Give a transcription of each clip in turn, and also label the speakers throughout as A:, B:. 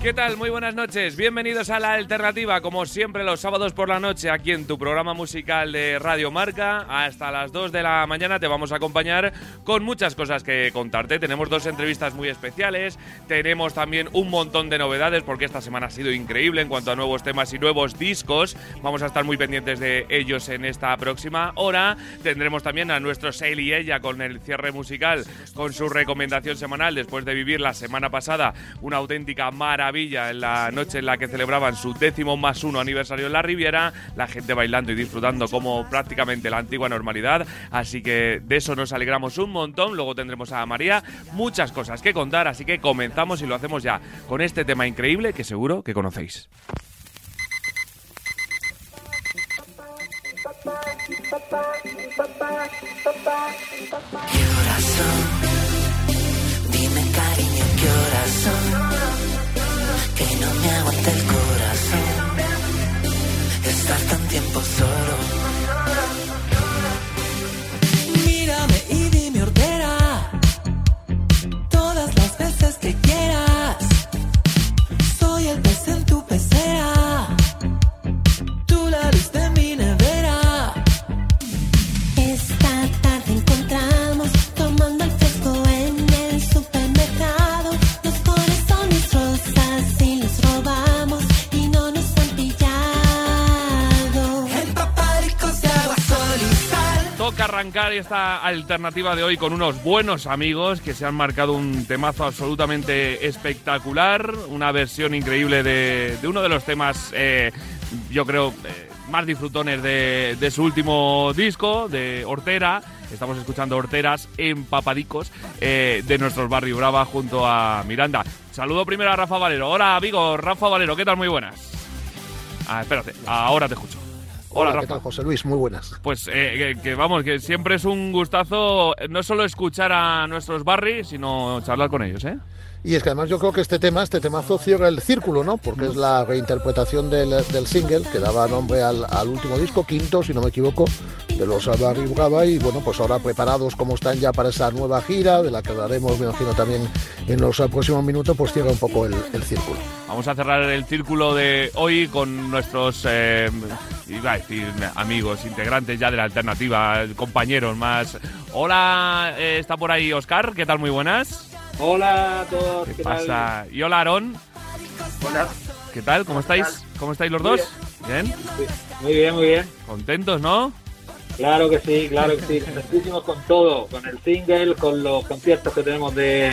A: ¿Qué tal? Muy buenas noches. Bienvenidos a La Alternativa, como siempre los sábados por la noche aquí en tu programa musical de Radio Marca. Hasta las 2 de la mañana te vamos a acompañar con muchas cosas que contarte. Tenemos dos entrevistas muy especiales, tenemos también un montón de novedades porque esta semana ha sido increíble en cuanto a nuevos temas y nuevos discos. Vamos a estar muy pendientes de ellos en esta próxima hora. Tendremos también a nuestro Sale y ella con el cierre musical, con su recomendación semanal después de vivir la semana pasada una auténtica maravilla en la noche en la que celebraban su décimo más uno aniversario en la Riviera, la gente bailando y disfrutando como prácticamente la antigua normalidad, así que de eso nos alegramos un montón, luego tendremos a María. Muchas cosas que contar, así que comenzamos y lo hacemos ya con este tema increíble que seguro que conocéis.
B: Dime cariño, ¿qué que no me aguanta el corazón estar tan tiempo solo. Mírame y dime ordera todas las veces que quieras. Soy el pez en tu pecera. Tú la luz de mi nevera.
A: Arrancar esta alternativa de hoy con unos buenos amigos que se han marcado un temazo absolutamente espectacular, una versión increíble de, uno de los temas, eh, yo creo, eh, más disfrutones de, su último disco, de Hortera. Estamos escuchando Horteras empapadicos eh, de nuestros Barrio Brava junto a Miranda. Saludo primero a Rafa Valero. Hola, amigo Rafa Valero, ¿qué tal? Muy buenas. Ah, espérate, ahora te escucho. Hola,
C: ¿qué
A: Rafa.
C: tal, José Luis? Muy buenas.
A: Pues eh, que, que vamos, que siempre es un gustazo eh, no solo escuchar a nuestros Barry, sino charlar con ellos, ¿eh?
C: Y es que además yo creo que este tema, este temazo cierra el círculo, ¿no? Porque es la reinterpretación del, del single que daba nombre al, al último disco, quinto, si no me equivoco, de los Barry Brava. Y bueno, pues ahora preparados como están ya para esa nueva gira, de la que hablaremos, me imagino, también en los próximos minutos, pues cierra un poco el, el círculo.
A: Vamos a cerrar el círculo de hoy con nuestros, eh, iba a decir, amigos, integrantes ya de la alternativa, compañeros más. Hola, eh, está por ahí Oscar, ¿qué tal? Muy buenas.
D: Hola a todos.
A: ¿Qué
D: ¿qué tal?
A: pasa? Y hola, Aarón,
D: Hola.
A: ¿qué tal? ¿Cómo estáis? ¿Cómo estáis los
D: Muy
A: dos? ¿Bien?
D: Muy bien, muy bien.
A: ¿Contentos, no?
D: Claro que sí, claro que sí. Contentísimos con todo, con el single, con los conciertos que tenemos de,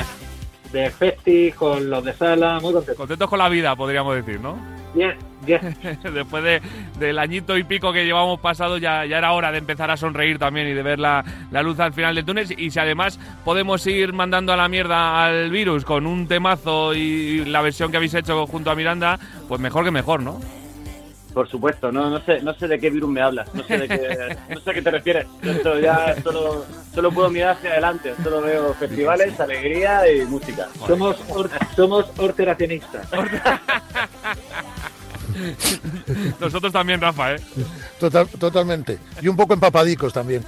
D: de Festi, con los de Sala, muy contentos.
A: Contentos con la vida, podríamos decir, ¿no?
D: Bien,
A: Después de, del añito y pico que llevamos pasado, ya, ya era hora de empezar a sonreír también y de ver la, la luz al final del túnel. Y si además podemos ir mandando a la mierda al virus con un temazo y la versión que habéis hecho junto a Miranda, pues mejor que mejor, ¿no?
E: Por supuesto, no, no sé, no sé de qué virus me hablas, no sé de qué, no sé a qué te refieres. Esto ya solo, solo puedo mirar hacia adelante, solo veo festivales, alegría y música.
D: Somos, or- somos horteracionistas.
A: Nosotros también, Rafa, ¿eh?
C: Total, totalmente. Y un poco empapadicos también.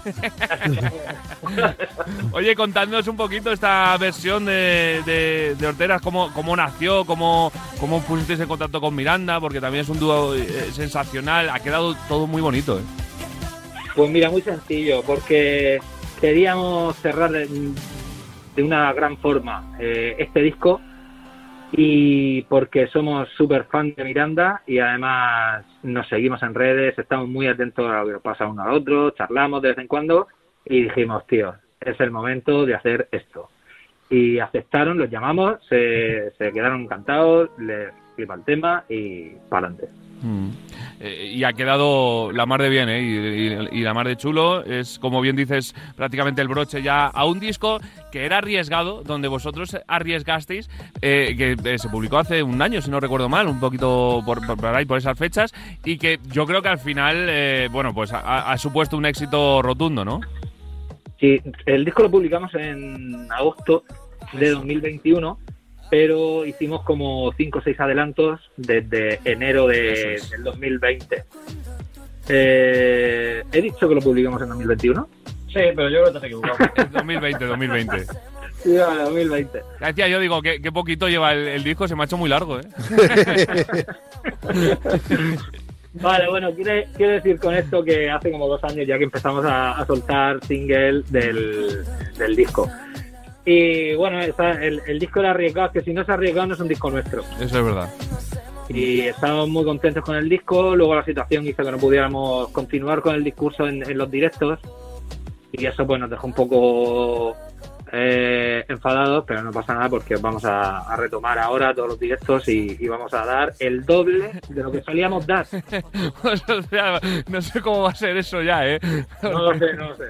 A: Oye, contadnos un poquito esta versión de, de, de Horteras, cómo, cómo nació, cómo, cómo pusisteis en contacto con Miranda, porque también es un dúo eh, sensacional, ha quedado todo muy bonito, ¿eh?
D: Pues mira, muy sencillo, porque queríamos cerrar de, de una gran forma eh, este disco y porque somos súper fan de Miranda y además nos seguimos en redes, estamos muy atentos a lo que pasa uno al otro, charlamos de vez en cuando y dijimos, tío, es el momento de hacer esto. Y aceptaron, los llamamos, se, se quedaron encantados, les flipa el tema y para adelante.
A: Mm. Eh, y ha quedado la mar de bien, ¿eh? Y, y- y la mar de chulo. Es, como bien dices, prácticamente el broche ya a un disco que era arriesgado, donde vosotros arriesgasteis, eh, que eh, se publicó hace un año, si no recuerdo mal, un poquito por, por, por ahí, por esas fechas, y que yo creo que al final, bueno, pues ha, ha supuesto un éxito rotundo, ¿no?
D: Sí, el disco lo publicamos en agosto de 2021 pero hicimos como cinco o seis adelantos desde enero de,
A: es.
D: del 2020. Eh, ¿He dicho que lo publicamos en 2021?
E: Sí, pero yo creo que te has equivocado.
A: Es 2020, 2020.
D: Sí, vale, 2020.
A: Ya decía, yo digo, que, poquito lleva el, el disco, se me ha hecho muy largo, ¿eh?
D: Vale, bueno, quiere, quiere decir con esto que hace como dos años ya que empezamos a, a soltar single del, del disco. Y bueno, el, el disco era arriesgado, que si no es arriesgado no es un disco nuestro.
A: Eso es verdad.
D: Y estamos muy contentos con el disco, luego la situación hizo que no pudiéramos continuar con el discurso en, en los directos y eso pues nos dejó un poco eh, enfadados, pero no pasa nada porque vamos a, a retomar ahora todos los directos y, y vamos a dar el doble de lo que solíamos dar.
A: Pues, o sea, no sé cómo va a ser eso ya, ¿eh?
D: No lo sé, no lo sé.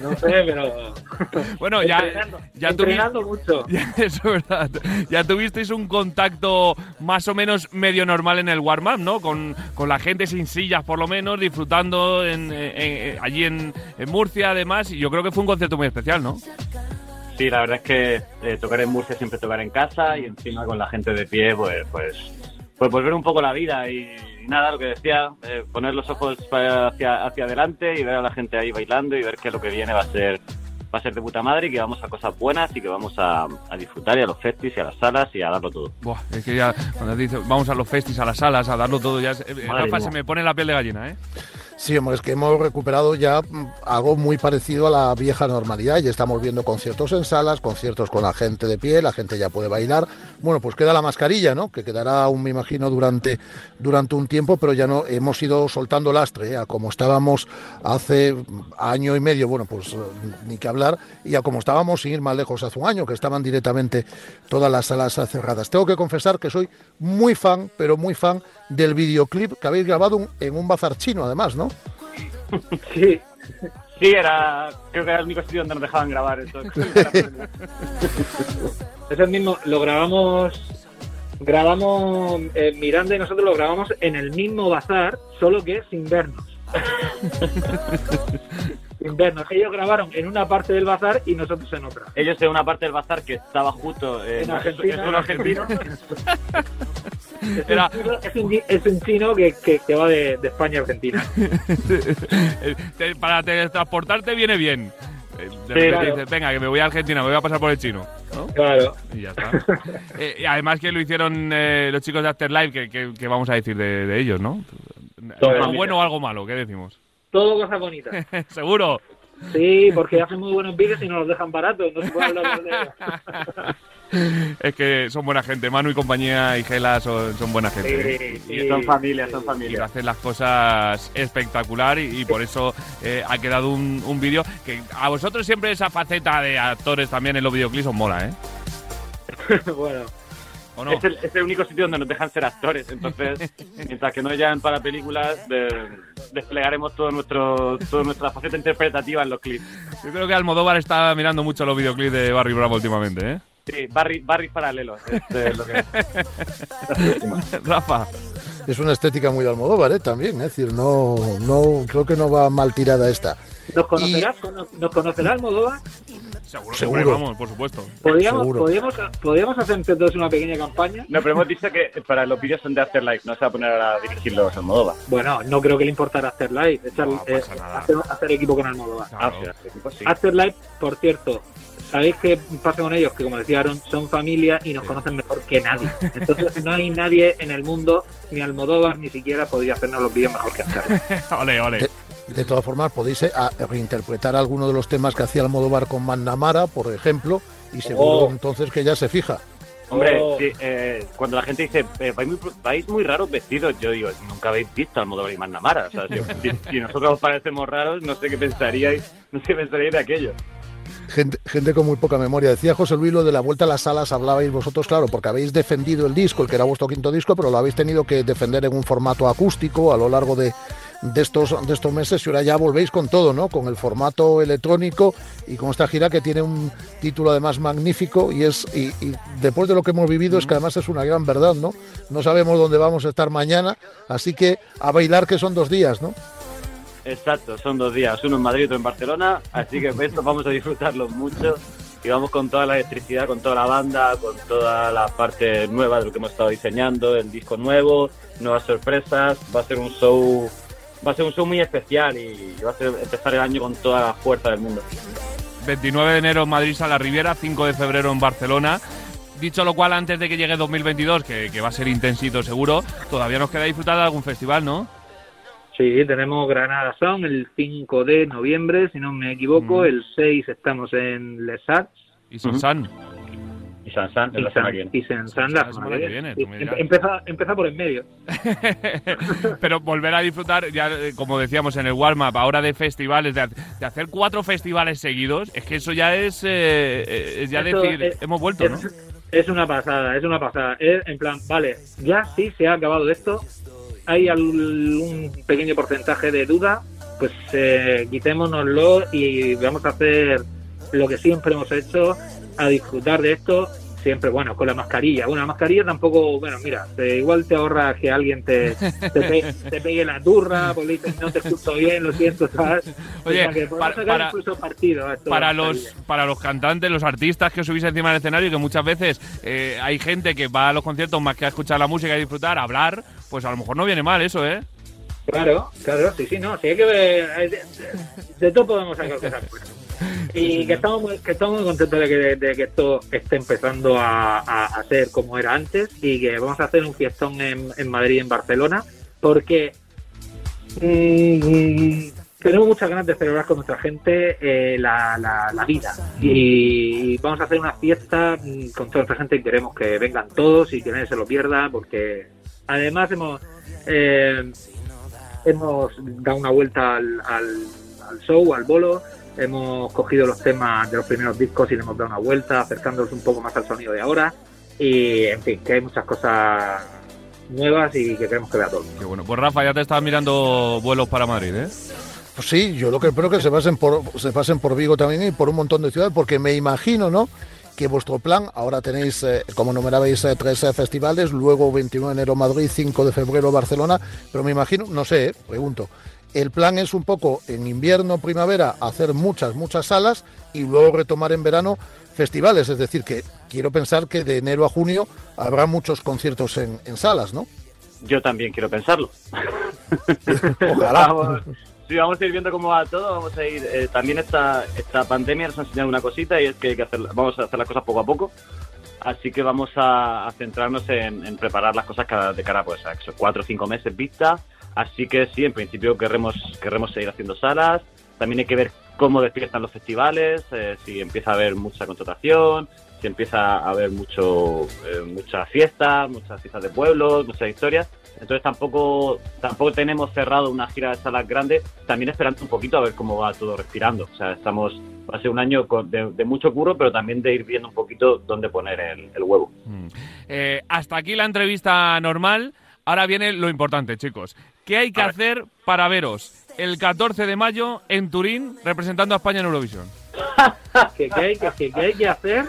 D: No sé, pero.
A: Bueno, ya,
D: entrenando,
A: ya tuvi-
D: mucho.
A: Ya, Eso es verdad. Ya tuvisteis un contacto más o menos medio normal en el warm-up, ¿no? Con, con la gente sin sillas, por lo menos, disfrutando en, en- en- allí en, en Murcia, además. Y yo creo que fue un concierto muy especial, ¿no?
E: Sí, la verdad es que eh, tocar en Murcia siempre tocar en casa y encima con la gente de pie, pues, pues, pues volver un poco la vida y, nada, lo que decía, eh, poner los ojos hacia, hacia adelante y ver a la gente ahí bailando y ver que lo que viene va a ser va a ser de puta madre y que vamos a cosas buenas y que vamos a, a disfrutar y a los festis y a las salas y a darlo todo.
A: Buah, es que ya cuando dice vamos a los festis, a las salas, a darlo todo, ya eh, Rafa, se me pone la piel de gallina, ¿eh?
C: Sí, hombre, es que hemos recuperado ya mm, algo muy parecido a la vieja normalidad. Ya estamos viendo conciertos en salas, conciertos con la gente de pie, la gente ya puede bailar. Bueno, pues queda la mascarilla, ¿no? Que quedará me imagino, durante, durante un tiempo, pero ya no hemos ido soltando lastre, ¿eh? a como estábamos hace mm, año y medio, bueno, pues eh, ni que hablar, y a como estábamos sin ir más lejos hace un año, que estaban directamente todas las salas cerradas. Tengo que confesar que soy muy fan, pero muy fan del videoclip que habéis grabado un- en un bazar chino, además, ¿no?
D: Sí.
E: Sí, era, creo que era el único sitio donde nos dejaban grabar esto.
D: Es el mismo, lo grabamos. Grabamos eh, Miranda y nosotros lo grabamos en el mismo bazar, solo que sin vernos. sin vernos. Ellos grabaron en una parte del bazar y nosotros en otra.
E: Ellos en una parte del bazar que estaba justo eh,
D: En Argentina.
E: es un argentino.
D: Es,
A: Era-
D: un, chino, es, un, es un chino que, que, que va de, de España a Argentina.
A: Para teletransportarte viene bien. Eh, De
D: Sí, claro.
A: dices, venga, que me voy a Argentina, me voy a pasar por el chino. ¿no?
D: Claro.
A: Y ya está. Eh, y además que lo hicieron eh, los chicos de Afterlife, que, que, que vamos a decir de, de ellos, ¿no?
D: Todo
A: ¿Algo bueno o algo malo? ¿Qué decimos?
D: Todo cosas bonitas.
A: Seguro.
D: Sí, porque hacen muy buenos vídeos y nos los dejan baratos. No se puede hablar de ellos.
A: Es que son buena gente. Manu y compañía y Gela son, son buena gente. ¿eh?
D: Sí,
E: Y
D: sí.
E: son familia, son
A: Y
E: familia.
A: hacen las cosas espectacular y, y por eso eh, ha quedado un, un vídeo que a vosotros siempre esa faceta de actores también en los videoclips os mola, ¿eh?
D: bueno,
A: ¿O no?
E: Es, el, es el único sitio donde nos dejan ser actores. Entonces, mientras que no hayan para películas, de- desplegaremos todo nuestro, toda nuestra faceta interpretativa en los clips.
A: Yo creo que Almodóvar está mirando mucho los videoclips de Barry Bravo últimamente, ¿eh?
E: Sí, barri, barris paralelos. es, eh, lo que-
A: Rafa.
C: Es una estética muy de Almodóvar, ¿eh? También, es decir, no, no, creo que no va mal tirada esta.
D: ¿Nos conocerás? ¿Cono- ¿Nos conocerá Almodóvar?
A: Seguro, vamos, por supuesto.
D: ¿Podríamos,
C: Seguro.
D: podríamos, podríamos hacer entre todos una pequeña campaña?
E: No, pero hemos dicho que para los vídeos son de Afterlife, no se va a poner a dirigirlos a Moldova.
D: Bueno, no creo que le importara hacer live, echar,
A: No
D: eh, hacer, hacer equipo con Almodóvar.
A: Claro.
E: sí.
D: After Live, por cierto, ¿sabéis qué pasa con ellos? Que como decía Aaron, son familia y nos conocen mejor que nadie. Entonces no hay nadie en el mundo, ni Almodóvar ni siquiera podría hacernos los vídeos mejor que hacer.
A: ole, ole.
C: De todas formas, podéis eh, a- reinterpretar alguno de los temas que hacía Almodóvar con Mandamara, por ejemplo, y seguro
D: Oh.
C: entonces que ya se fija.
E: Hombre,
D: Oh.
E: sí, eh, cuando la gente dice, eh, vais, muy, vais muy raros vestidos, yo digo, nunca habéis visto al Almodóvar y Mandamara. O sea, si, si- si nosotros os parecemos raros, no sé qué pensaríais, no sé qué pensaríais de aquello.
C: Gente, con muy poca memoria. Decía José Luis lo de la vuelta a las salas, hablabais vosotros, claro, porque habéis defendido el disco, el que era vuestro quinto disco, pero lo habéis tenido que defender en un formato acústico a lo largo de, de estos, de estos meses y ahora ya volvéis con todo, ¿no? Con el formato electrónico y con esta gira que tiene un título además magnífico y es y después de lo que hemos vivido es que además es una gran verdad, ¿no? No sabemos dónde vamos a estar mañana, así que a bailar que son dos días, ¿no?
E: Exacto, son dos días, uno en Madrid y otro en Barcelona, así que estos vamos a disfrutarlos mucho y vamos con toda la electricidad, con toda la banda, con toda la parte nueva de lo que hemos estado diseñando, el disco nuevo, nuevas sorpresas. Va a ser un show, va a ser un show muy especial y va a ser empezar el año con toda la fuerza del mundo.
A: 29 de enero en Madrid, Sala Riviera, 5 de febrero en Barcelona. Dicho lo cual, antes de que llegue 2022, que, que va a ser intensito seguro, todavía nos queda disfrutar de algún festival, ¿no?
D: Sí, tenemos Granada Sound el 5 de noviembre, si no me equivoco.
A: Mm.
D: El 6 estamos en Les Arts.
A: Y Sansan.
E: Y San San,
D: Y
E: la semana que viene.
D: y San San
A: La semana que viene.
D: Empieza, empieza por en medio.
A: Pero volver a disfrutar, ya como decíamos en el warm-up, ahora de festivales, de, de hacer cuatro festivales seguidos, es que eso ya es, eh, eh, es ya decir,
D: es-
A: hemos vuelto, ¿no?
D: Es, es una pasada, es una pasada. Es en plan, vale, ya sí se ha acabado esto. Hay algún pequeño porcentaje de duda, pues eh, quitémonoslo y vamos a hacer lo que siempre hemos hecho, a disfrutar de esto. Siempre, bueno, con la mascarilla. Bueno, la mascarilla tampoco, bueno, mira, te- igual te ahorra que alguien te, te, pe- te pegue la turra, porque dices, no te escucho bien, lo siento, ¿sabes?
A: Oye,
D: O sea, que podemos
A: para-
D: sacar
A: para-
D: incluso partido a
A: Para los,
D: mascarilla.
A: para los cantantes, los artistas que os subís encima del escenario, que muchas veces eh, hay gente que va a los conciertos más que a escuchar la música y disfrutar, a hablar, pues a lo mejor no viene mal eso, ¿eh?
D: Claro, claro, sí, sí, no, sí hay que ver, de, de todo podemos sacar cosas buenas. Y que estamos muy, que estamos muy contentos de que, de que esto esté empezando a, a, a ser como era antes y que vamos a hacer un fiestón en, en Madrid y en Barcelona porque mm, tenemos muchas ganas de celebrar con nuestra gente eh, la, la, la vida. Y vamos a hacer una fiesta mm, con toda nuestra gente y queremos que vengan todos y que nadie se lo pierda porque además hemos eh, hemos dado una vuelta al, al, al show, al bolo, hemos cogido los temas de los primeros discos y le hemos dado una vuelta, acercándolos un poco más al sonido de ahora. Y en fin, que hay muchas cosas nuevas y que queremos que vea todo. el mundo.
A: Qué bueno. Pues Rafa, ya te estás mirando vuelos para Madrid, ¿eh?
C: Pues sí, yo lo que espero que se pasen por se pasen por Vigo también y por un montón de ciudades, porque me imagino, ¿no? Que vuestro plan, ahora tenéis, eh, como numerabais, eh, tres eh, festivales, luego 21 de enero Madrid, 5 de febrero Barcelona, pero me imagino, no sé, eh, pregunto, el plan es un poco en invierno, primavera, hacer muchas, muchas salas y luego retomar en verano festivales, es decir, que quiero pensar que de enero a junio habrá muchos conciertos en, en salas, ¿no?
E: Yo también quiero pensarlo.
C: Ojalá.
E: Vamos, sí, vamos a ir viendo cómo va todo. Vamos a ir. eh, también esta, esta pandemia nos ha enseñado una cosita y es que, hay que hacer, vamos a hacer las cosas poco a poco. Así que vamos a, a centrarnos en, en preparar las cosas cada, de cara pues, a cuatro o cinco meses vista. Así que sí, en principio querremos, querremos seguir haciendo salas. También hay que ver cómo despiertan los festivales, eh, si empieza a haber mucha contratación, si empieza a haber mucho, eh, muchas fiestas, muchas fiestas de pueblos, muchas historias. Entonces tampoco tampoco tenemos cerrado una gira de salas grandes, también esperando un poquito a ver cómo va todo respirando. O sea, estamos va a ser un año de, de mucho curro, pero también de ir viendo un poquito dónde poner el, el huevo.
A: Mm. Eh, hasta aquí la entrevista normal. Ahora viene lo importante, chicos. ¿Qué hay que hacer para veros el 14 de mayo en Turín representando a España en Eurovisión?
D: ¿Qué, qué hay, que, hay hacer?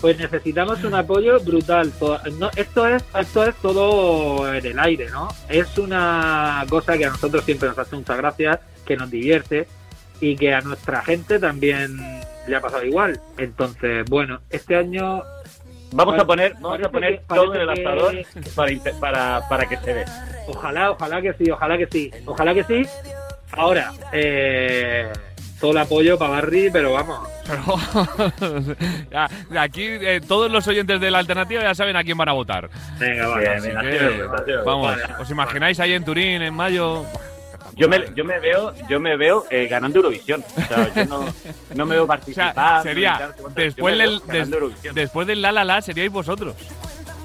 D: Pues necesitamos un apoyo brutal. No, esto, es, esto es todo en el aire, ¿no? Es una cosa que a nosotros siempre nos hace mucha gracia, que nos divierte y que a nuestra gente también le ha pasado igual. Entonces, bueno, este año
E: Vamos a poner, vamos a poner
D: que-
E: todo en el asador
D: que-
E: para, para, para que se dé.
D: Ojalá, ojalá que sí, ojalá que sí, ojalá que sí. Ahora, eh, todo el apoyo para Barry, pero vamos,
A: Pero ya, aquí eh, todos los oyentes de la alternativa ya saben a quién van a votar.
D: venga, vale.
E: Es.
A: vamos,
D: Vale.
A: ¿os imagináis ahí en Turín en mayo?
E: Yo me, yo me veo, yo me veo eh, ganando Eurovisión. O sea, yo no, no me veo
A: O sea,
E: participar.
A: sería después del, des- después del la la la seríais vosotros.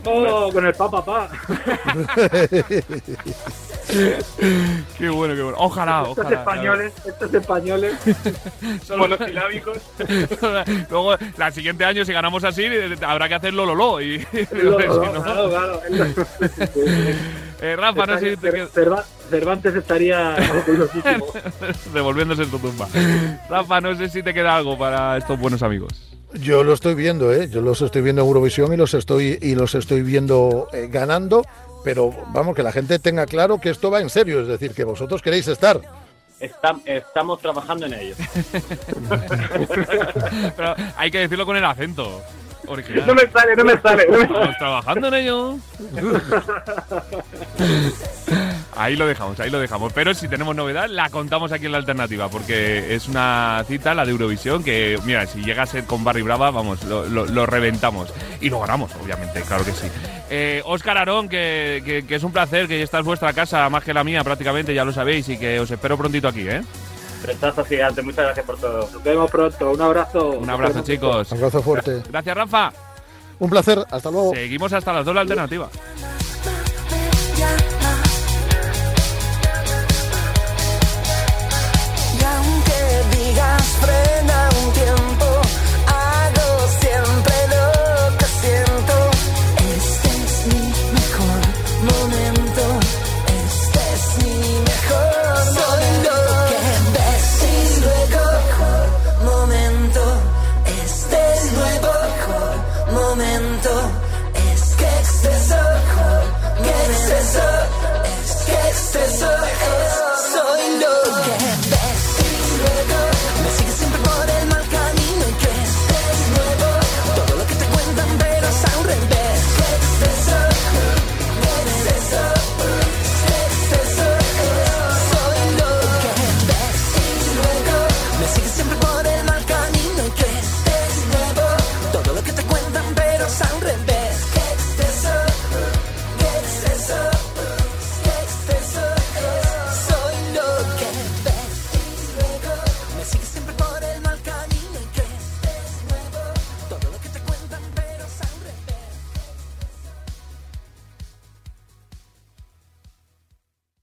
D: Oh, con el pa, pa, pa.
A: Qué bueno, qué bueno. Ojalá,
D: Estos
A: ojalá.
D: españoles, estos españoles.
A: Son monosilábicos. Luego, la siguiente año, si ganamos así, habrá que hacerlo lolo. Y, no-
D: claro, claro.
A: Eh, Rafa, no sé si te qued-
D: Cerva- Cervantes estaría
A: devolviéndose en tu tumba. Rafa, no sé si te queda algo para estos buenos amigos.
C: Yo lo estoy viendo, ¿eh? Yo los estoy viendo en Eurovisión y los estoy y los estoy viendo eh, ganando, pero vamos que la gente tenga claro que esto va en serio, es decir, que vosotros queréis estar.
E: Está- estamos trabajando en ello.
A: Pero hay que decirlo con el acento original.
E: No me sale, no me sale. no me sale.
A: Estamos trabajando en ello. Ahí lo dejamos, ahí lo dejamos. Pero si tenemos novedad, la contamos aquí en la alternativa, porque es una cita, la de Eurovisión, que, mira, si llega a ser con Barry Brava, vamos, lo, lo- lo reventamos. Y lo ganamos, obviamente, claro que sí. Eh, Óscar Arón, que, que- que es un placer, que esta es vuestra casa, más que la mía prácticamente, ya lo sabéis, y que os espero prontito aquí, ¿eh?
E: Rechazo gigante, muchas gracias por todo.
D: Nos vemos pronto. Un abrazo.
A: Un abrazo, chicos.
C: Un abrazo fuerte.
A: Gracias, Rafa.
C: Un placer, hasta luego.
A: Seguimos hasta las dos la alternativa.
B: Y aunque digas frena un tiempo,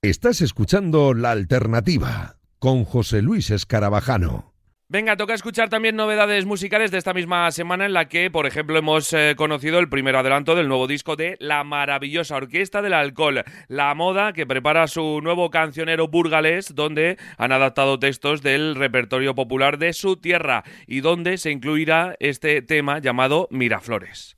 F: Estás escuchando La Alternativa con José Luis Escarabajano.
A: Venga, toca escuchar también novedades musicales de esta misma semana en la que, por ejemplo, hemos eh, conocido el primer adelanto del nuevo disco de la maravillosa Orquesta del Alcohol, La Moda, que prepara su nuevo cancionero burgalés, donde han adaptado textos del repertorio popular de su tierra y donde se incluirá este tema llamado Miraflores.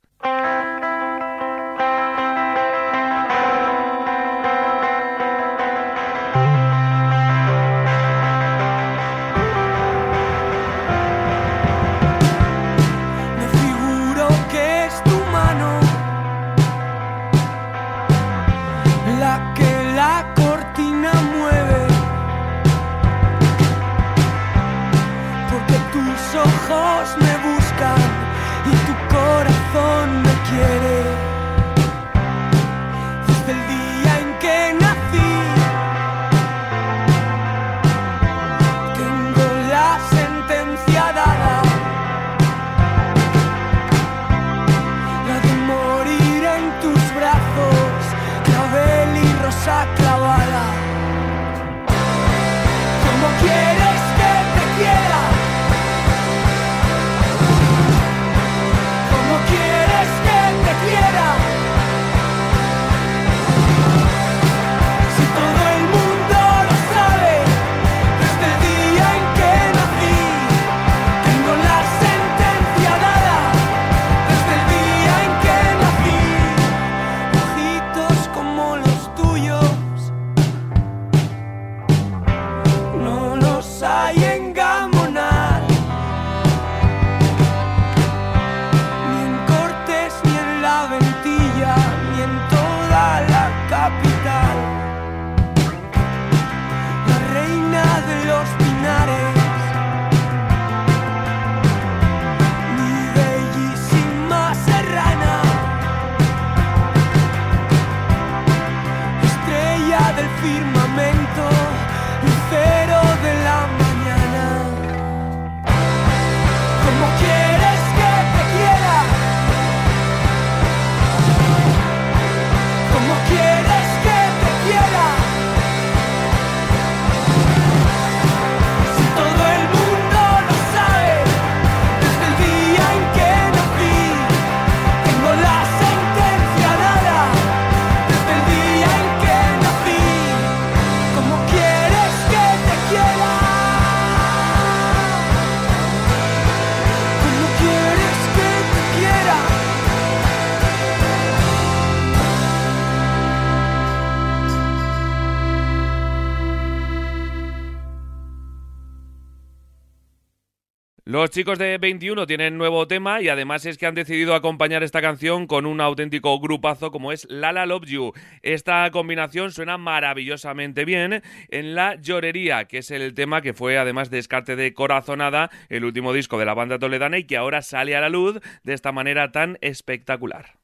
A: Los chicos de 21 tienen nuevo tema y además es que han decidido acompañar esta canción con un auténtico grupazo como es Lala Love You. Esta combinación suena maravillosamente bien en La Llorería, que es el tema que fue además descarte de Corazonada, el último disco de la banda toledana y que ahora sale a la luz de esta manera tan espectacular.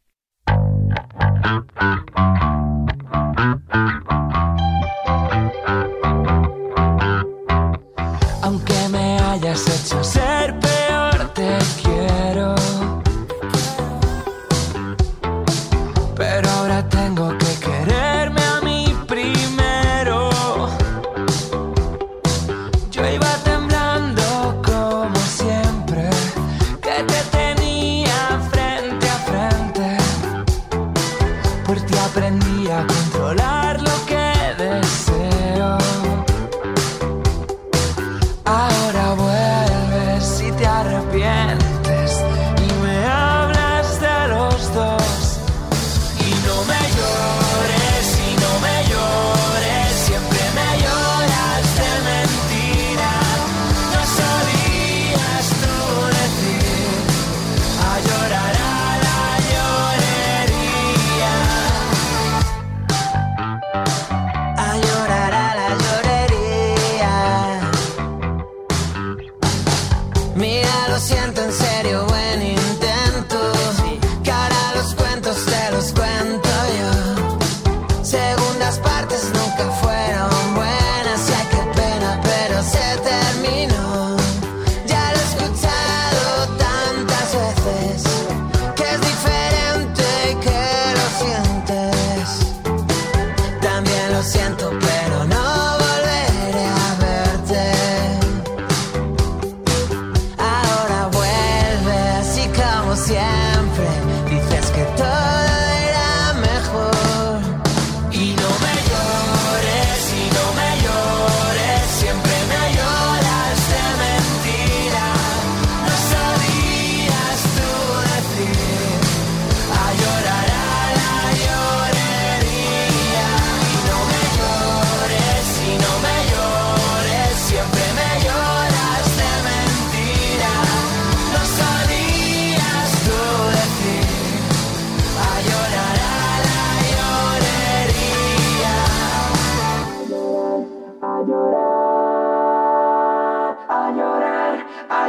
G: Aunque me hayas hecho Por ti aprendí a controlar lo que deseo.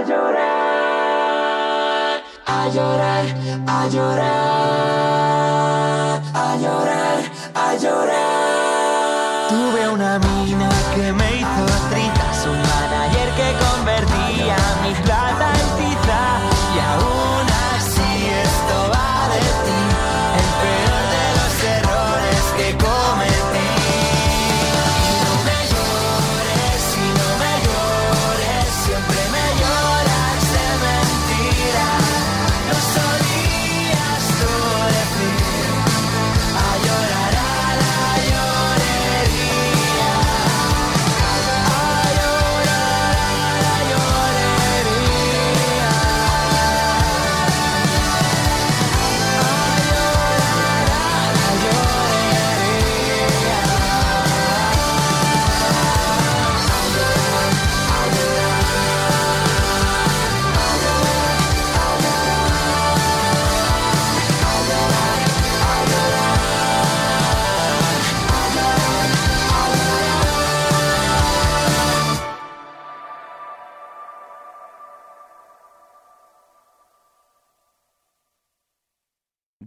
G: Llorar, a llorar, a llorar, a llorar, a llorar. Tuve una mina que me hizo tritas, un manager que convertía mi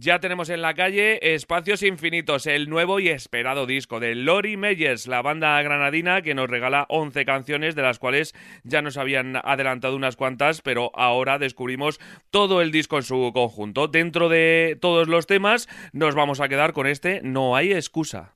A: Ya tenemos en la calle Espacios Infinitos, el nuevo y esperado disco de Lori Meyers, la banda granadina que nos regala 11 canciones, de las cuales ya nos habían adelantado unas cuantas, pero ahora descubrimos todo el disco en su conjunto. Dentro de todos los temas nos vamos a quedar con este No hay excusa.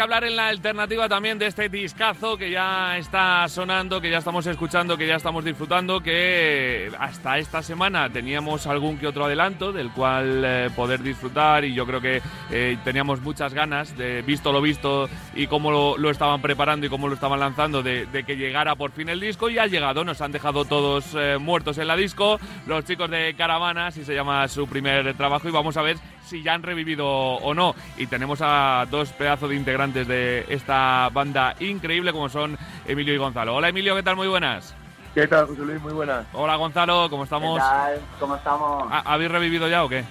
A: Que hablar en la alternativa también de este discazo que ya está sonando, que ya estamos escuchando, que ya estamos disfrutando, que hasta esta semana teníamos algún que otro adelanto del cual eh, poder disfrutar y yo creo que eh, teníamos muchas ganas de, visto lo visto y cómo lo, lo estaban preparando y cómo lo estaban lanzando, de, de que llegara por fin el disco y ha llegado, nos han dejado todos eh, muertos en la disco, los chicos de Caravana, así se llama su primer trabajo y vamos a ver si ya han revivido o no. Y tenemos a dos pedazos de integrantes de esta banda increíble como son Emilio y Gonzalo. Hola Emilio, ¿qué tal? Muy buenas.
H: ¿Qué tal, José Luis? Muy buenas.
A: Hola Gonzalo, ¿cómo estamos?
I: ¿Qué tal? ¿Cómo estamos?
A: ¿Ha- ¿Habéis revivido ya o qué?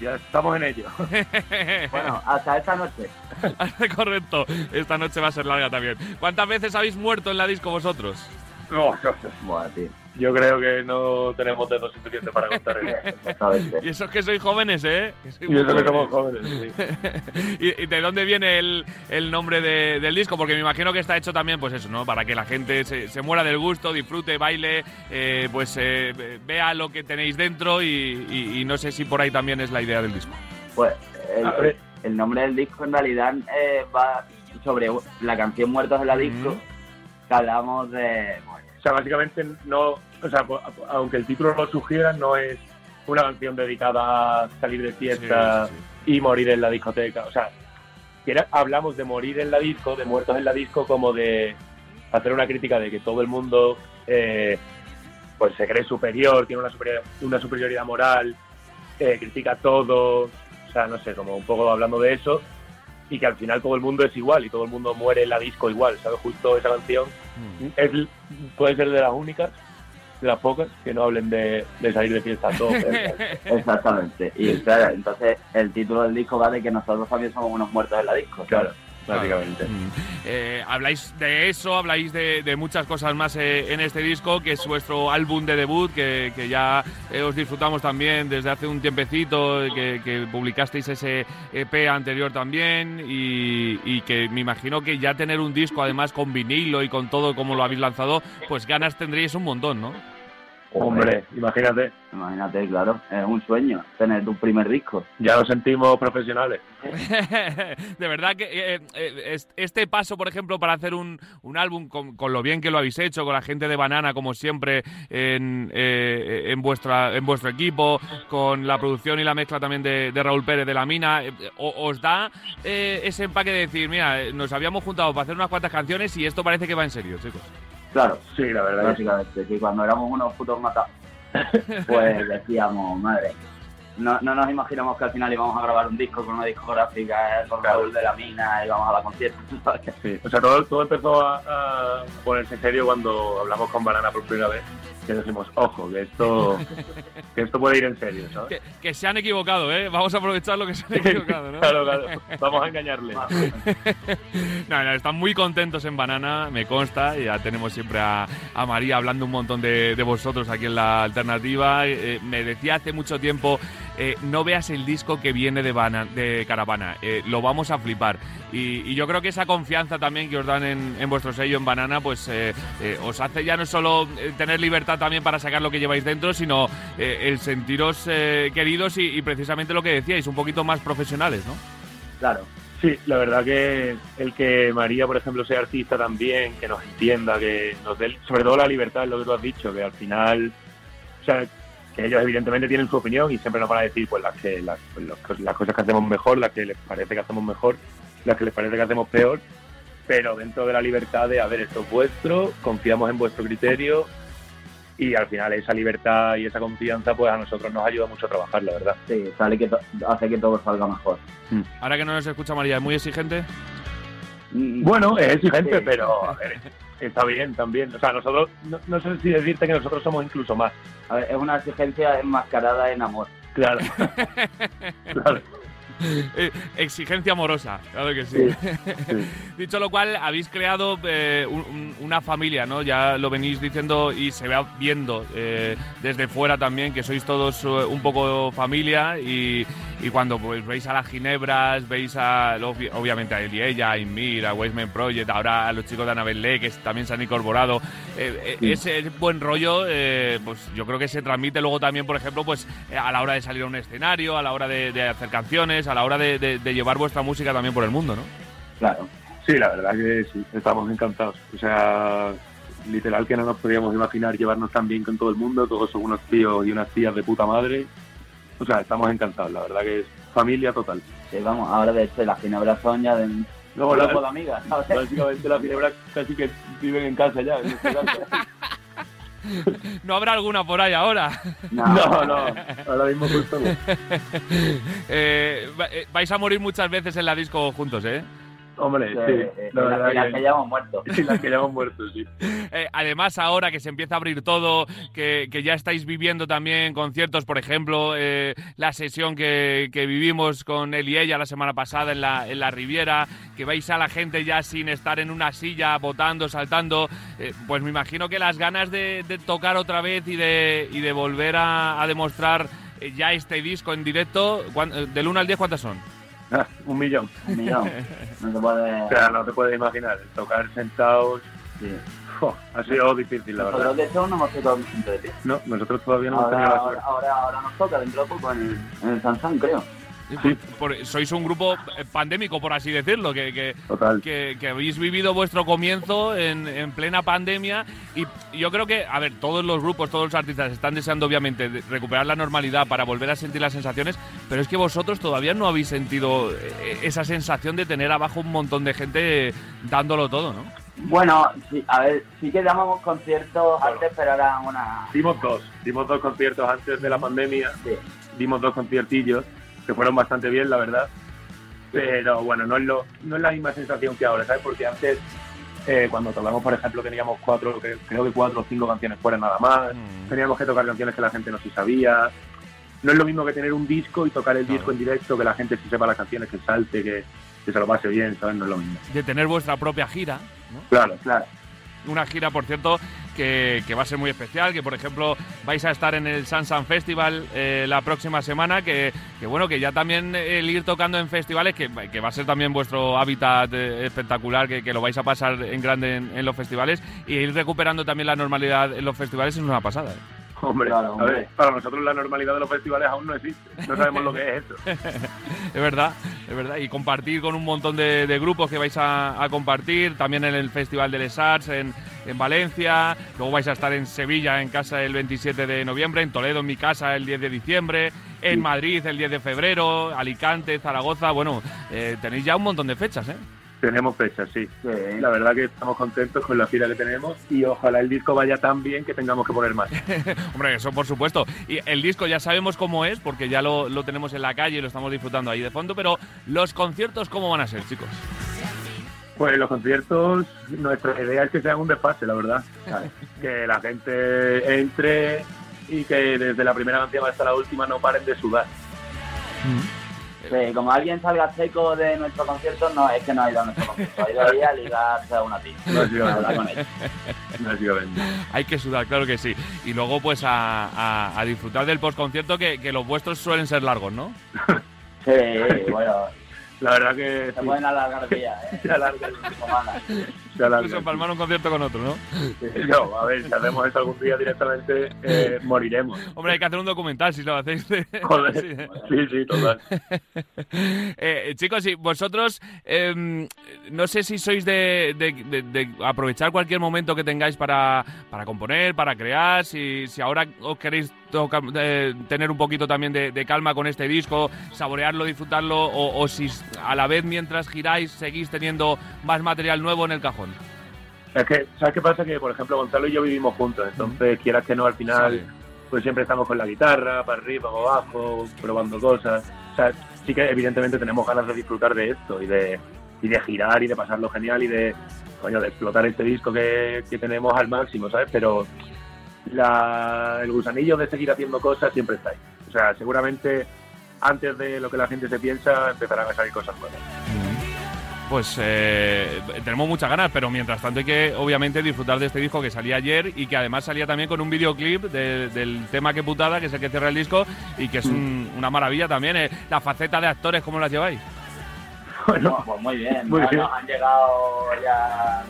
H: Ya estamos en ello.
I: Bueno, hasta esta noche.
A: Correcto, esta noche va a ser larga también. ¿Cuántas veces habéis muerto en la disco vosotros?
H: No, no, no.
I: Buah, tío.
H: Yo creo que no tenemos dedos suficientes para contar el.
A: Y eso es que sois jóvenes, ¿eh? Sois
H: Y eso que
A: jóvenes.
H: somos jóvenes, sí.
A: ¿Y, y de dónde viene el, el nombre de- del disco? Porque me imagino que está hecho también, pues eso, ¿no? Para que la gente se, se muera del gusto, disfrute, baile, eh, pues eh, vea lo que tenéis dentro y, y- y no sé si por ahí también es la idea del disco.
I: Pues el, nombre del disco en realidad eh, va sobre la canción Muertos en la disco. Que hablamos de...
H: O sea, básicamente no, o sea, po- aunque el título lo sugiera, no es una canción dedicada a salir de fiesta
A: Sí, sí,
H: y morir en la discoteca. O sea, que era- hablamos de morir en la disco, de muertos en la disco, como de hacer una crítica de que todo el mundo eh, pues se cree superior, tiene una, superior- una superioridad moral, eh, critica todo, o sea, no sé, como un poco hablando de eso, y que al final todo el mundo es igual y todo el mundo muere en la disco igual, ¿sabes? Justo esa canción
A: Mm.
H: es, puede ser de las únicas, de las pocas, que no hablen de, de salir de fiesta todo.
I: Exactamente. Y claro, entonces el título del disco va de que nosotros también somos unos muertos en la disco.
H: claro, básicamente.
A: Mm. Eh, habláis de eso, habláis de, de muchas cosas más eh, en este disco, que es vuestro álbum de debut, que, que ya eh, os disfrutamos también desde hace un tiempecito, que, que publicasteis ese EP anterior también, y, y que me imagino que ya tener un disco además con vinilo y con todo como lo habéis lanzado, pues ganas tendríais un montón, ¿no?
H: Hombre, imagínate,
I: Imagínate, claro, es un sueño tener tu primer disco.
H: ya nos sentimos profesionales.
A: de verdad que eh, eh, es- este paso, por ejemplo, para hacer un, un álbum con, con lo bien que lo habéis hecho, con la gente de Banana, como siempre, en, eh, en, vuestra, en vuestro equipo, con la producción y la mezcla también de, de Raúl Pérez de La Mina, eh, ¿os da eh, ese empaque de decir, mira, nos habíamos juntado para hacer unas cuantas canciones y esto parece que va en serio, chicos?
I: Claro,
H: Sí, la verdad.
I: básicamente, que cuando éramos unos putos matados, pues decíamos, madre, no, no nos imaginamos que al final íbamos a grabar un disco con una discográfica, eh, con Raúl de la Mina, íbamos a la concierto.
H: Sí. O sea, todo, todo empezó a, a ponerse serio cuando hablamos con Banana por primera vez. Que dijimos, ojo, que esto, que esto puede ir en serio, ¿sabes?
A: Que, que se han equivocado, ¿eh? Vamos a aprovechar lo que se han equivocado, ¿no?
H: claro, claro. Vamos a engañarle.
A: No, no, están muy contentos en Banana, me consta. y Ya tenemos siempre a, a María hablando un montón de, de vosotros aquí en la alternativa. Eh, me decía hace mucho tiempo, eh, no veas el disco que viene de, Bana- de Caravana, eh, lo vamos a flipar. Y, yo creo que esa confianza también que os dan en, en vuestro sello en Banana, pues eh, os hace ya no solo tener libertad también para sacar lo que lleváis dentro, sino el sentiros queridos y, y precisamente lo que decíais, un poquito más profesionales, ¿no?
I: Claro,
H: Sí, la verdad que el que María, por ejemplo, sea artista también, que nos entienda, que nos dé, sobre todo la libertad, lo que tú has dicho, que al final, ellos evidentemente tienen su opinión y siempre nos van a decir pues las que las, pues, las cos- las cosas que hacemos mejor, las que les parece que hacemos mejor, las que les parece que hacemos peor, pero dentro de la libertad de, a ver, esto es vuestro, confiamos en vuestro criterio y al final esa libertad y esa confianza pues a nosotros nos ayuda mucho a trabajar, la verdad.
I: sí, sale que to- hace que todo salga mejor.
A: Ahora que no nos escucha María, ¿es muy exigente?
I: Mm,
H: Bueno, es exigente,
I: Sí.
H: pero a ver, está bien también. O sea, nosotros, no, no sé si decirte que nosotros somos incluso más.
I: a ver, es una exigencia enmascarada en amor.
H: Claro. claro.
A: Eh, exigencia amorosa, claro que sí.
H: sí.
A: Dicho lo cual, habéis creado eh, un- un- una familia, ¿no? Ya lo venís diciendo y se va viendo eh, desde fuera también que sois todos eh, un poco familia y, y cuando pues veis a las Ginebras, veis a, obvi- obviamente a él y ella, a Inmir, a Wasteman Project, ahora a los chicos de Annabelle Lee, que también se han incorporado, eh, eh, ese buen rollo, pues yo creo que se transmite luego también, por ejemplo, pues a la hora de salir a un escenario, a la hora de, de hacer canciones, a la hora de, de- de llevar vuestra música también por el mundo, ¿no?
I: Claro,
H: Sí, la verdad que sí, estamos encantados. O sea, literal que no nos podíamos imaginar llevarnos tan bien con todo el mundo. Todos son unos tíos y unas tías de puta madre. O sea, estamos encantados. La verdad que es familia total.
I: sí, vamos, ahora de hecho las ginebras son ya de un
H: Luego, la-
I: grupo de amigas, ¿sabes?
H: básicamente las ginebras casi que viven en casa ya. en casa.
A: No habrá alguna por ahí ahora.
I: No,
H: No, no, ahora mismo justo no.
A: Eh, eh, vais a morir muchas veces en la disco juntos, ¿eh?
H: Hombre,
I: Que-
H: sí.
I: eh,
H: la
I: y las
H: verdad
I: y las
H: que-
I: que ya hemos muerto.
H: Sí, las que ya hemos muerto, sí.
A: Eh, además, ahora que se empieza a abrir todo, que, que ya estáis viviendo también conciertos, por ejemplo, eh, la sesión que, que vivimos con él y ella la semana pasada en la, en la Riviera, que vais a la gente ya sin estar en una silla, votando, saltando, eh, pues me imagino que las ganas de, de tocar otra vez y de, y de volver a, a demostrar eh, ya este disco en directo, ¿cuán- eh, del 1 al 10, ¿cuántas son?
H: Un millón.
I: Un millón. No se puede.
H: O sea, no te puedes imaginar, tocar sentados
I: Sí.
H: jo, ha sido difícil, la
I: Nosotros,
H: verdad.
I: de hecho, no hemos tocado siempre de pie.
H: No, nosotros todavía no hemos
I: Ahora,
H: tenido la
I: ahora,
H: suerte.
I: ahora, ahora nos toca dentro de poco en el, en el Sansan, creo.
H: Sí.
A: Por- sois un grupo eh, pandémico, por así decirlo, que, que,
H: Total.
A: que, que habéis vivido vuestro comienzo en, en plena pandemia y yo creo que, a ver, todos los grupos, todos los artistas están deseando obviamente recuperar la normalidad para volver a sentir las sensaciones, pero es que vosotros todavía no habéis sentido eh, esa sensación de tener abajo un montón de gente dándolo todo, ¿no?
I: Bueno, sí, a ver, sí que dábamos conciertos antes, pero eran una.
H: Dimos dos, dimos dos conciertos antes de la pandemia,
I: Sí.
H: dimos dos conciertillos que fueron bastante bien, la verdad. Pero bueno, no es, lo, no es la misma sensación que ahora, ¿sabes? Porque antes, eh, cuando tocamos, por ejemplo, teníamos cuatro, creo que cuatro o cinco canciones fuera nada más.
A: Mm.
H: Teníamos que tocar canciones que la gente no se sabía. No es lo mismo que tener un disco y tocar el
A: Claro.
H: disco en directo, que la gente sí sepa las canciones, que salte, que, que se lo pase bien, ¿sabes? No es lo mismo.
A: De tener vuestra propia gira, ¿no?
H: Claro,
I: Claro.
A: Una gira, por cierto, que, va a ser muy especial, que por ejemplo vais a estar en el Sansan Festival eh, la próxima semana, que, bueno, que ya también el ir tocando en festivales, que, que va a ser también vuestro hábitat eh, espectacular, que, lo vais a pasar en grande en, en los festivales, y ir recuperando también la normalidad en los festivales es una pasada.
H: Hombre,
I: Claro,
H: a
I: hombre.
H: ver, para nosotros la normalidad de los festivales aún no existe. No sabemos lo que es eso.
A: Es verdad, es verdad. Y compartir con un montón de, de grupos que vais a, a compartir, también en el Festival de Les Arts en, en Valencia, luego vais a estar en Sevilla en casa el 27 de noviembre, en Toledo en mi casa el 10 de diciembre, en Madrid el 10 de febrero, Alicante, Zaragoza, bueno, eh, tenéis ya un montón de fechas, ¿eh?
H: Tenemos fechas, sí. La verdad que estamos contentos con la gira que tenemos y ojalá el disco vaya tan bien que tengamos que poner más.
A: Hombre, eso por supuesto. Y el disco ya sabemos cómo es, porque ya lo, lo tenemos en la calle y lo estamos disfrutando ahí de fondo, pero los conciertos, ¿cómo van a ser, chicos?
H: Pues los conciertos, nuestra idea es que sean un desfase, la verdad. Que la gente entre y que desde la primera canción hasta la última no paren de sudar.
I: Sí, como alguien salga seco de nuestro concierto, no, es que no ha ido a nuestro concierto. Ha ido ahí a ligarse a una tía. Hablar con ella.
H: Básicamente.
A: Hay que sudar, claro que sí. Y luego, pues, a, a- a disfrutar del postconcierto, que, que los vuestros suelen ser largos, ¿no?
I: Sí, bueno,
H: La verdad que
I: se
H: sí,
I: pueden alargar días, ¿eh?
H: se alarga,
I: Semanas.
H: se alarga.
A: Incluso palmar un concierto con otro, ¿no?
H: No, a ver, si hacemos eso algún día directamente, eh, moriremos.
A: Hombre, hay que hacer un documental si lo hacéis. de-
H: Joder.
A: Sí.
H: Sí, sí, total.
A: Eh, chicos, y vosotros, em, no sé si sois de, de- de- de aprovechar cualquier momento que tengáis para, para componer, para crear, si, si ahora os queréis toca- eh, tener un poquito también de, de calma con este disco, saborearlo, disfrutarlo, o, o si a la vez mientras giráis seguís teniendo más material nuevo en el cajón.
H: Es que, ¿sabes qué pasa? Que, por ejemplo, Gonzalo y yo vivimos juntos, entonces, quieras que no, al final, pues siempre estamos con la guitarra, para arriba, para abajo, probando cosas. O sea, sí que evidentemente tenemos ganas de disfrutar de esto y de, y de girar y de pasarlo genial y de, coño, de explotar este disco que, que tenemos al máximo, ¿sabes? Pero la, el gusanillo de seguir haciendo cosas siempre está ahí. O sea, seguramente antes de lo que la gente se piensa empezarán a salir cosas nuevas.
A: Pues eh, tenemos muchas ganas, pero mientras tanto hay que obviamente disfrutar de este disco que salía ayer y que además salía también con un videoclip de- del tema que putada, que es el que cierra el disco y que es un- una maravilla también. eh. La faceta de actores, ¿cómo las lleváis?
I: No, pues muy bien.
H: Muy bien.
I: han llegado ya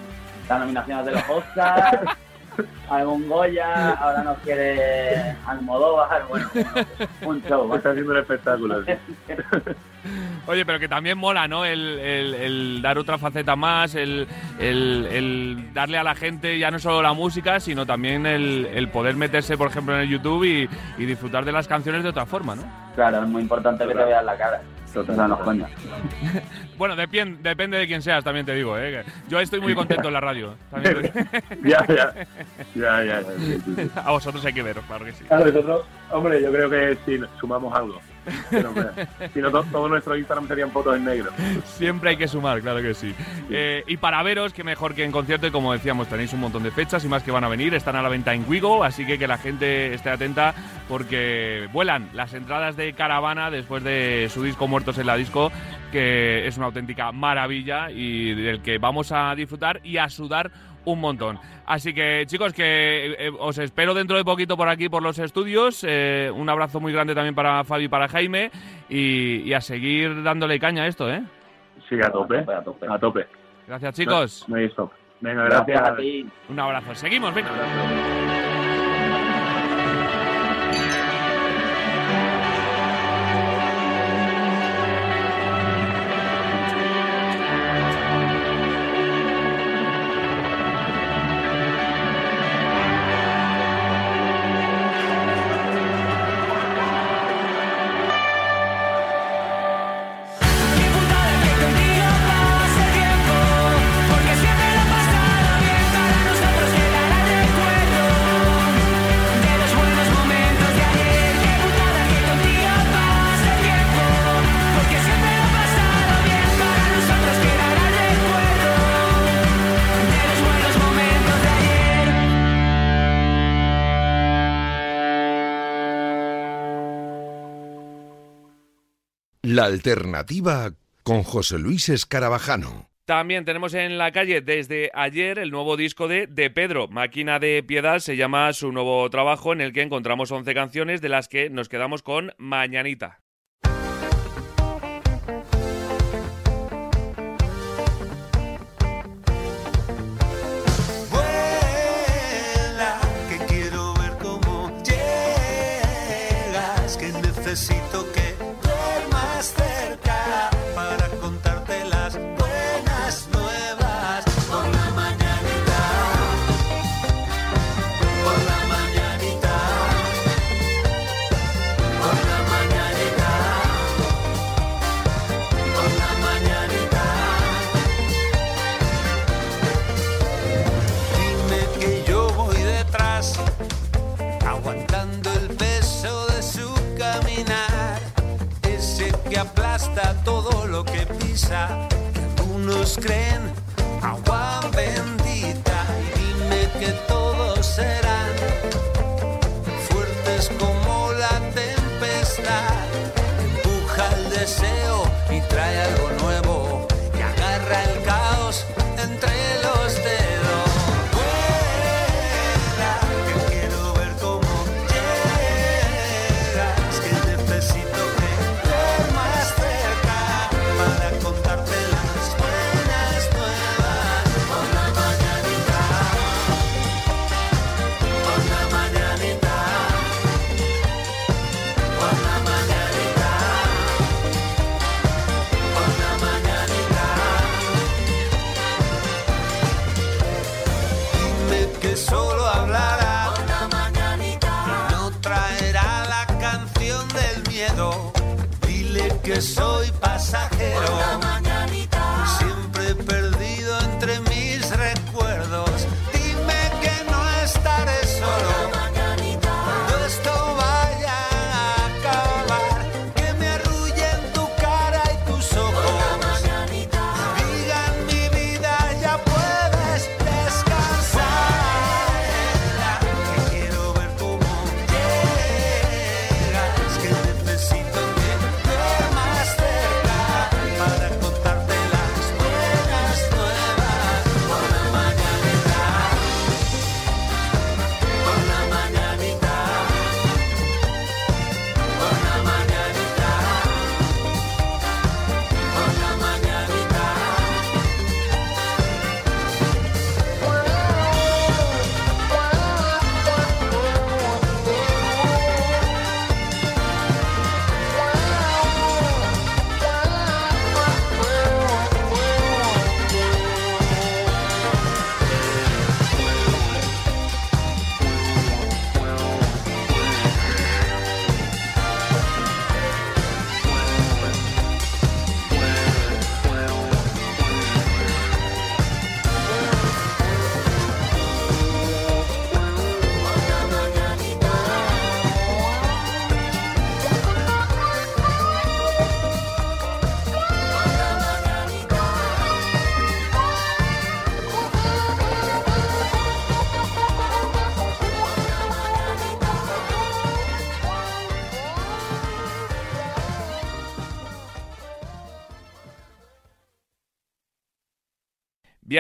I: las nominaciones de los Oscars, algún Goya, ahora nos quiere Almodóvar, bueno, un show.
H: Está haciendo un espectáculo.
A: Oye, pero que también mola, ¿no? El, el- el dar otra faceta más, el, darle a la gente ya no solo la música, sino también el, poder meterse, por ejemplo, en el YouTube y, y disfrutar de las canciones de otra forma, ¿no?
I: Claro, es muy importante que te veas la cara.
H: Total,
I: O sea, nos
H: total.
I: coña.
A: Bueno, depende de quién seas, también te digo, ¿eh? Yo estoy muy contento en la radio. también te-
H: ya, ya. Ya, ya, ya. sí, sí, sí.
A: a vosotros hay que veros, claro que sí.
H: Claro, nosotros, hombre, yo creo que sí, sumamos algo. Si no, to- todo Instagram serían fotos en negro.
A: Siempre hay que sumar, claro que sí. Eh, y para veros, que mejor que en concierto, y como decíamos, tenéis un montón de fechas y más que van a venir, están a la venta en Wigo, así que que la gente esté atenta porque vuelan las entradas de Caravana después de su disco Muertos en la Disco, que es una auténtica maravilla y del que vamos a disfrutar y a sudar un montón. Así que chicos, que eh, os espero dentro de poquito por aquí, por los estudios. Eh, un abrazo muy grande también para Fabi y para Jaime y, y a seguir dándole caña a esto, ¿eh?
H: Sí, a tope.
I: a tope.
H: A tope.
A: Gracias, chicos.
H: No, no hay stop. Venga,
I: Gracias
H: gracias.
I: a ti.
A: Un abrazo. Seguimos, venga.
F: Alternativa con José Luis Escarabajano.
A: También tenemos en la calle desde ayer el nuevo disco de De Pedro, Máquina de Piedad, se llama su nuevo trabajo en el que encontramos 11 canciones de las que nos quedamos con Mañanita.
J: Vuela, que quiero ver cómo llegas, que necesito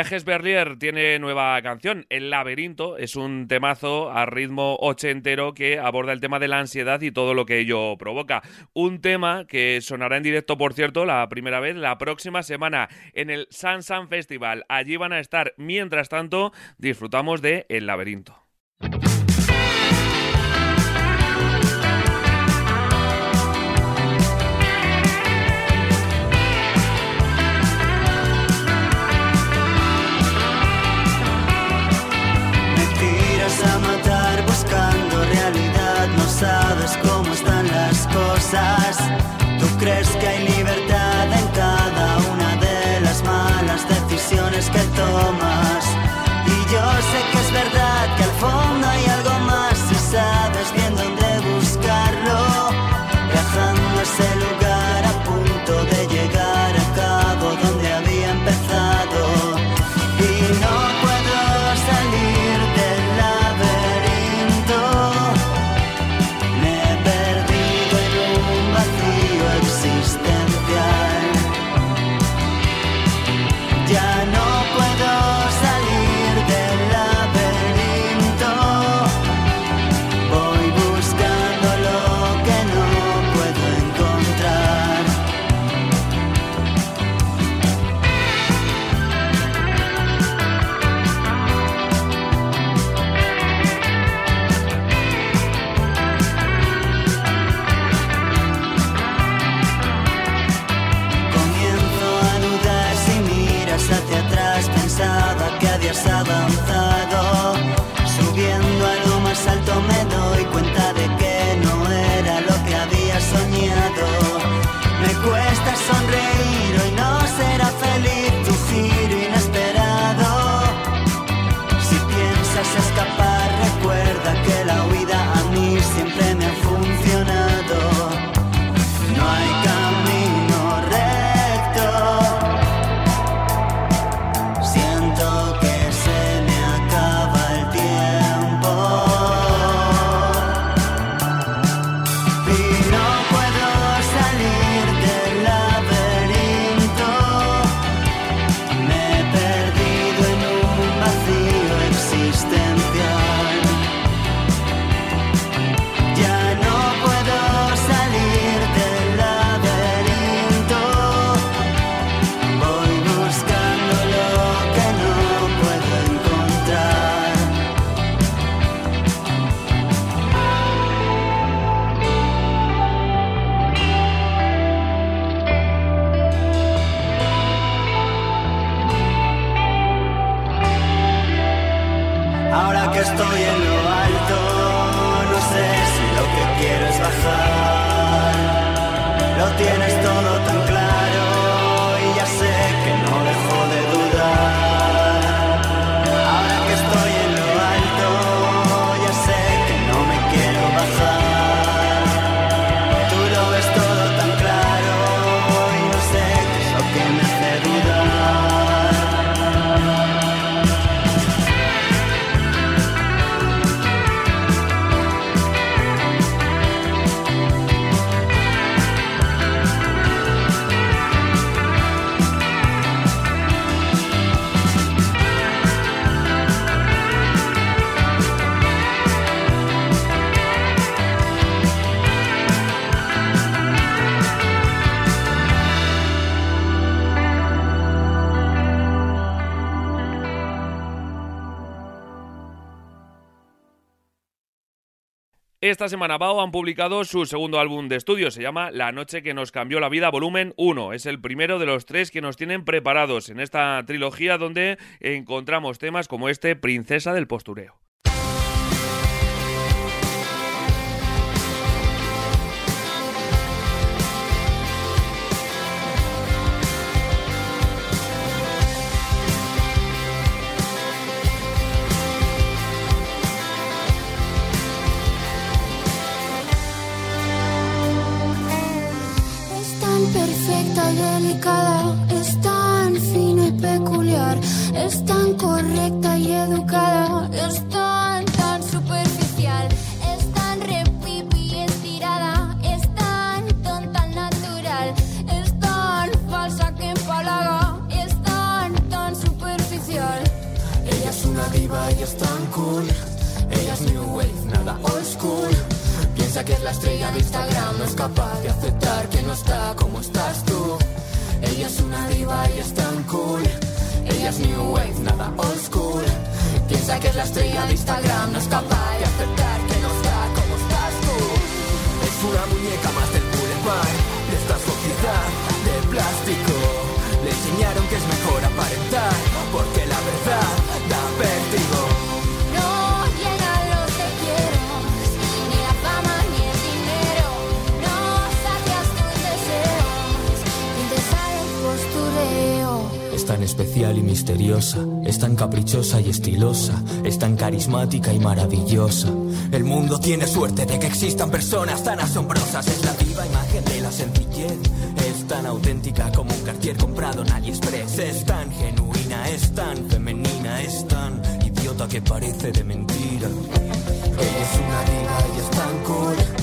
K: Viajes Berlier tiene nueva canción, El laberinto, es un temazo a ritmo ochentero que aborda el tema de la ansiedad y todo lo que ello provoca. Un tema que sonará en directo, por cierto, la primera vez la próxima semana en el San Festival. Allí van a estar. Mientras tanto, disfrutamos de El laberinto. Esta semana Bao han publicado su segundo álbum de estudio, se llama La noche que nos cambió la vida, volumen 1. Es el primero de los tres que nos tienen preparados en esta trilogía donde encontramos temas como este, Princesa del Postureo.
L: Es tan
B: caprichosa y estilosa, es tan carismática y maravillosa. El mundo tiene suerte de que existan personas tan asombrosas. Es la viva imagen de la sencillez. Es tan auténtica como un cartier comprado en AliExpress. Es tan genuina, es tan femenina, es tan idiota que parece de mentira. Es una diva y es tan cool.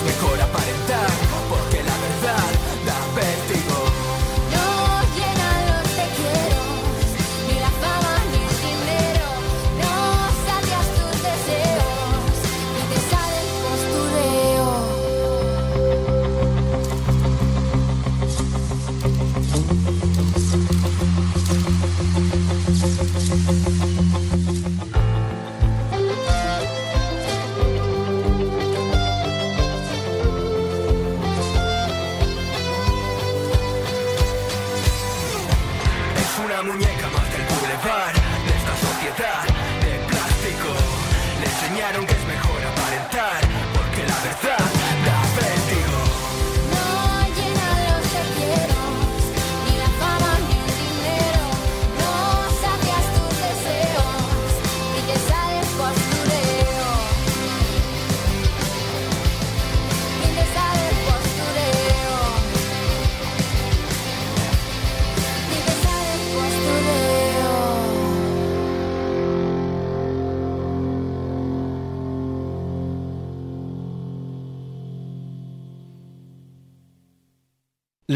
B: because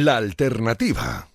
B: La
F: alternativa.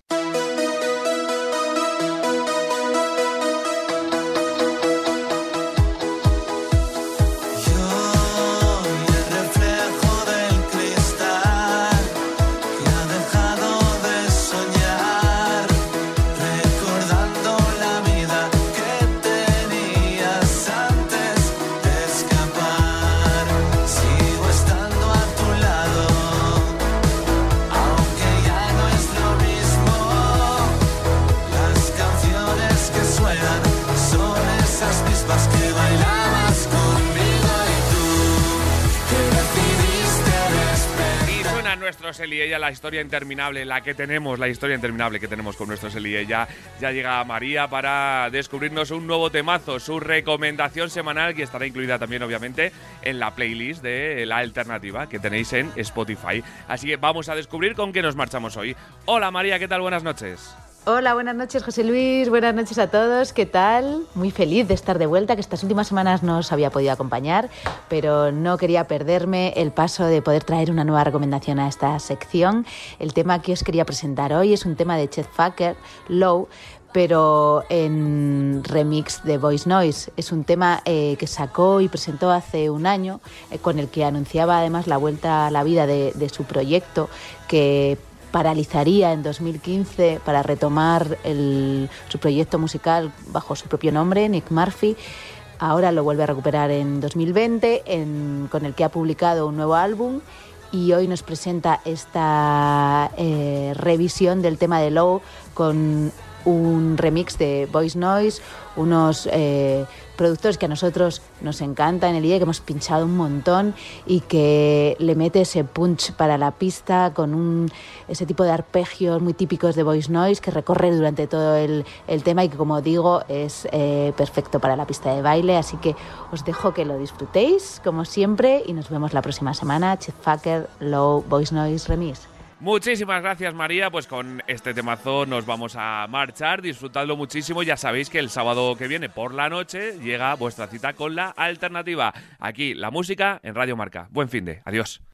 J: Y
A: suena nuestro Eli la historia interminable, la que tenemos, la historia interminable que tenemos con nuestro Eli. Ya llega María para descubrirnos un nuevo temazo, su recomendación semanal que estará incluida también, obviamente, en la playlist de la alternativa que tenéis en Spotify. Así que vamos a descubrir con qué nos marchamos hoy. Hola María, ¿qué tal? Buenas noches.
M: Hola, buenas noches José Luis, buenas noches a todos, ¿qué tal? Muy feliz de estar de vuelta, que estas últimas semanas no os había podido acompañar, pero no quería perderme el paso de poder traer una nueva recomendación a esta sección. El tema que os quería presentar hoy es un tema de Chet Facker, Low, pero en remix de Voice Noise. Es un tema eh, que sacó y presentó hace un año, eh, con el que anunciaba además la vuelta a la vida de, de su proyecto, que paralizaría en 2015 para retomar el- su proyecto musical bajo su propio nombre, Nick Murphy. Ahora lo vuelve a recuperar en 2020, en- con el que ha publicado un nuevo álbum y hoy nos presenta esta eh, revisión del tema de Low con un remix de Voice Noise, unos eh, productores que a nosotros nos encantan, el día que hemos pinchado un montón y que le mete ese punch para la pista con un, ese tipo de arpegios muy típicos de Voice Noise que recorre durante todo el, el tema y que como digo es eh, perfecto para la pista de baile, así que os dejo que lo disfrutéis como siempre y nos vemos la próxima semana. Chet Facker, Low Voice Noise Remix.
A: Muchísimas gracias María, pues con este temazo nos vamos a marchar, disfrutadlo muchísimo, ya sabéis que el sábado que viene por la noche llega vuestra cita con la alternativa, aquí la música en Radio Marca. Buen fin de, adiós.